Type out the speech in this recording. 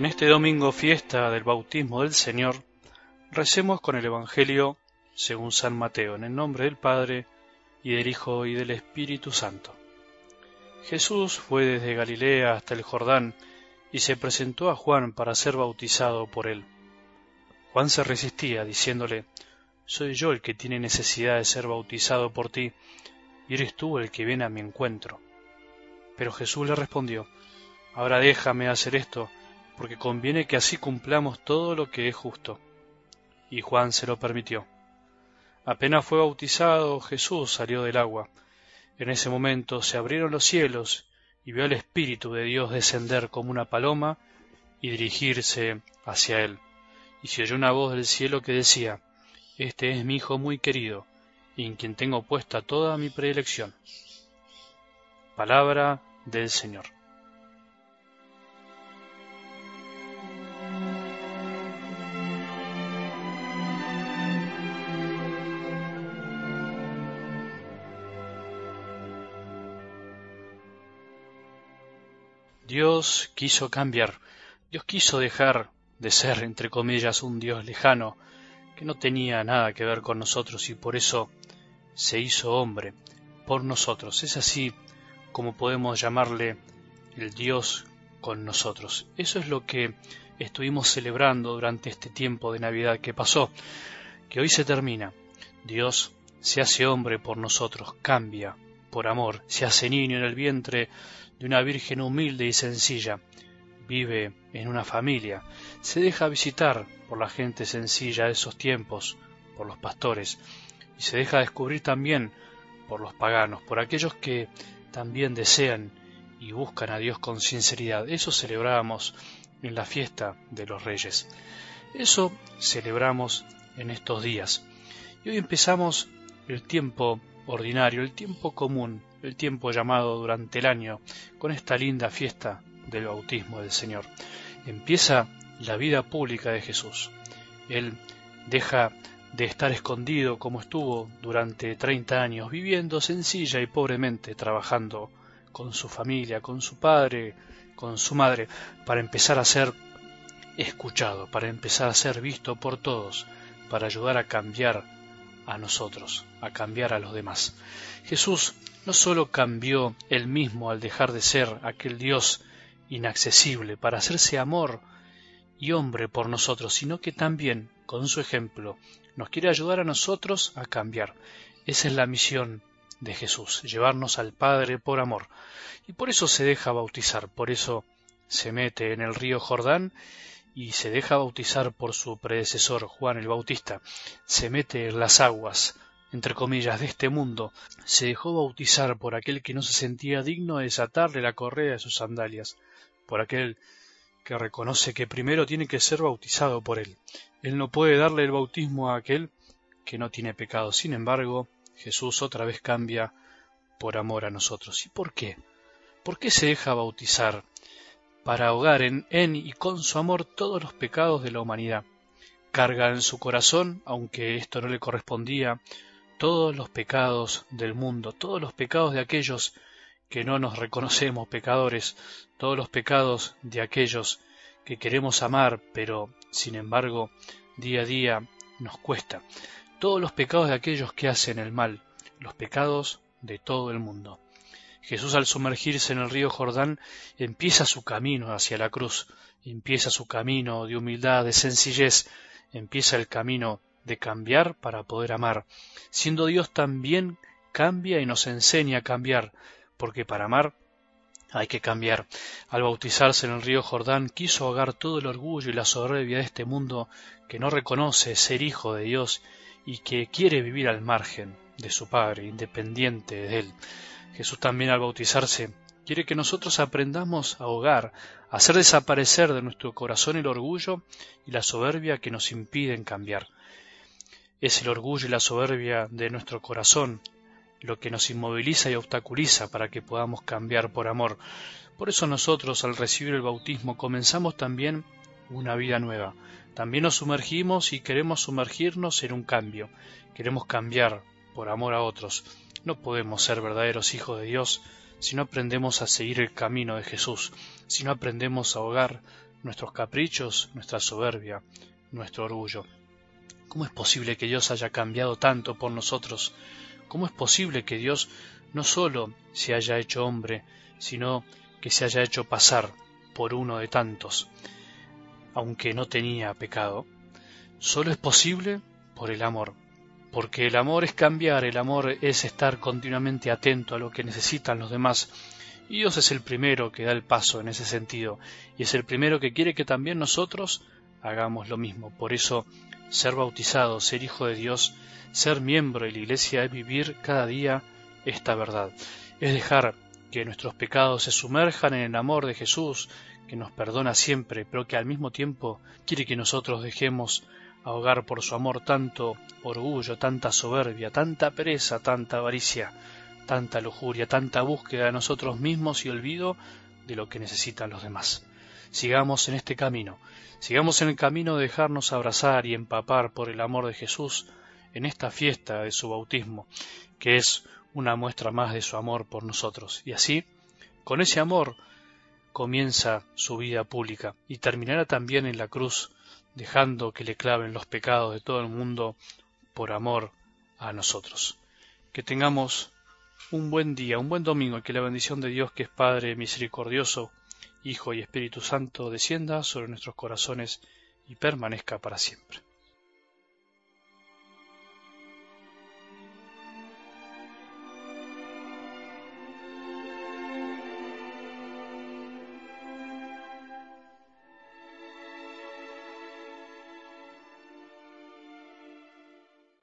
En este domingo fiesta del bautismo del Señor, recemos con el Evangelio según San Mateo, en el nombre del Padre, y del Hijo, y del Espíritu Santo. Jesús fue desde Galilea hasta el Jordán, y se presentó a Juan para ser bautizado por él. Juan se resistía, diciéndole, Soy yo el que tiene necesidad de ser bautizado por ti, y eres tú el que viene a mi encuentro. Pero Jesús le respondió, Ahora déjame hacer esto, porque conviene que así cumplamos todo lo que es justo. Y Juan se lo permitió. Apenas fue bautizado, Jesús salió del agua. En ese momento se abrieron los cielos y vio al Espíritu de Dios descender como una paloma y dirigirse hacia él. Y se oyó una voz del cielo que decía, Este es mi Hijo muy querido, en quien tengo puesta toda mi predilección. Palabra del Señor. Dios quiso cambiar, Dios quiso dejar de ser, entre comillas, un Dios lejano, que no tenía nada que ver con nosotros y por eso se hizo hombre por nosotros. Es así como podemos llamarle el Dios con nosotros. Eso es lo que estuvimos celebrando durante este tiempo de Navidad que pasó, que hoy se termina. Dios se hace hombre por nosotros, cambia por amor, se hace niño en el vientre de una virgen humilde y sencilla. Vive en una familia, se deja visitar por la gente sencilla de esos tiempos, por los pastores, y se deja descubrir también por los paganos, por aquellos que también desean y buscan a Dios con sinceridad. Eso celebramos en la fiesta de los reyes. Eso celebramos en estos días. Y hoy empezamos el tiempo ordinario, el tiempo común, el tiempo llamado durante el año, con esta linda fiesta del bautismo del Señor. Empieza la vida pública de Jesús. Él deja de estar escondido como estuvo durante treinta años, viviendo sencilla y pobremente, trabajando con su familia, con su padre, con su madre, para empezar a ser escuchado, para empezar a ser visto por todos, para ayudar a cambiar a nosotros, a cambiar a los demás. Jesús no sólo cambió él mismo al dejar de ser aquel Dios inaccesible para hacerse amor y hombre por nosotros, sino que también, con su ejemplo, nos quiere ayudar a nosotros a cambiar. Esa es la misión de Jesús, llevarnos al Padre por amor. Y por eso se deja bautizar, por eso se mete en el río Jordán y se deja bautizar por su predecesor Juan el Bautista. Se mete en las aguas entre comillas, de este mundo, se dejó bautizar por aquel que no se sentía digno de desatarle la correa de sus sandalias, por aquel que reconoce que primero tiene que ser bautizado por él. Él no puede darle el bautismo a aquel que no tiene pecado. Sin embargo, Jesús otra vez cambia por amor a nosotros. ¿Y por qué? ¿Por qué se deja bautizar? Para ahogar en, en y con su amor todos los pecados de la humanidad. Carga en su corazón, aunque esto no le correspondía, todos los pecados del mundo, todos los pecados de aquellos que no nos reconocemos pecadores, todos los pecados de aquellos que queremos amar, pero sin embargo día a día nos cuesta, todos los pecados de aquellos que hacen el mal, los pecados de todo el mundo. Jesús al sumergirse en el río Jordán empieza su camino hacia la cruz, empieza su camino de humildad, de sencillez, empieza el camino de cambiar para poder amar. Siendo Dios también cambia y nos enseña a cambiar, porque para amar hay que cambiar. Al bautizarse en el río Jordán quiso ahogar todo el orgullo y la soberbia de este mundo que no reconoce ser hijo de Dios y que quiere vivir al margen de su Padre, independiente de él. Jesús también al bautizarse quiere que nosotros aprendamos a ahogar, a hacer desaparecer de nuestro corazón el orgullo y la soberbia que nos impiden cambiar. Es el orgullo y la soberbia de nuestro corazón lo que nos inmoviliza y obstaculiza para que podamos cambiar por amor. Por eso nosotros al recibir el bautismo comenzamos también una vida nueva. También nos sumergimos y queremos sumergirnos en un cambio. Queremos cambiar por amor a otros. No podemos ser verdaderos hijos de Dios si no aprendemos a seguir el camino de Jesús, si no aprendemos a ahogar nuestros caprichos, nuestra soberbia, nuestro orgullo. ¿Cómo es posible que Dios haya cambiado tanto por nosotros? ¿Cómo es posible que Dios no solo se haya hecho hombre, sino que se haya hecho pasar por uno de tantos, aunque no tenía pecado? Solo es posible por el amor, porque el amor es cambiar, el amor es estar continuamente atento a lo que necesitan los demás, y Dios es el primero que da el paso en ese sentido, y es el primero que quiere que también nosotros hagamos lo mismo. Por eso, ser bautizado, ser hijo de Dios, ser miembro de la Iglesia es vivir cada día esta verdad, es dejar que nuestros pecados se sumerjan en el amor de Jesús, que nos perdona siempre, pero que al mismo tiempo quiere que nosotros dejemos ahogar por su amor tanto orgullo, tanta soberbia, tanta pereza, tanta avaricia, tanta lujuria, tanta búsqueda de nosotros mismos y olvido de lo que necesitan los demás. Sigamos en este camino, sigamos en el camino de dejarnos abrazar y empapar por el amor de Jesús en esta fiesta de su bautismo, que es una muestra más de su amor por nosotros. Y así, con ese amor, comienza su vida pública y terminará también en la cruz, dejando que le claven los pecados de todo el mundo por amor a nosotros. Que tengamos un buen día, un buen domingo, y que la bendición de Dios, que es Padre misericordioso, Hijo y Espíritu Santo, descienda sobre nuestros corazones y permanezca para siempre.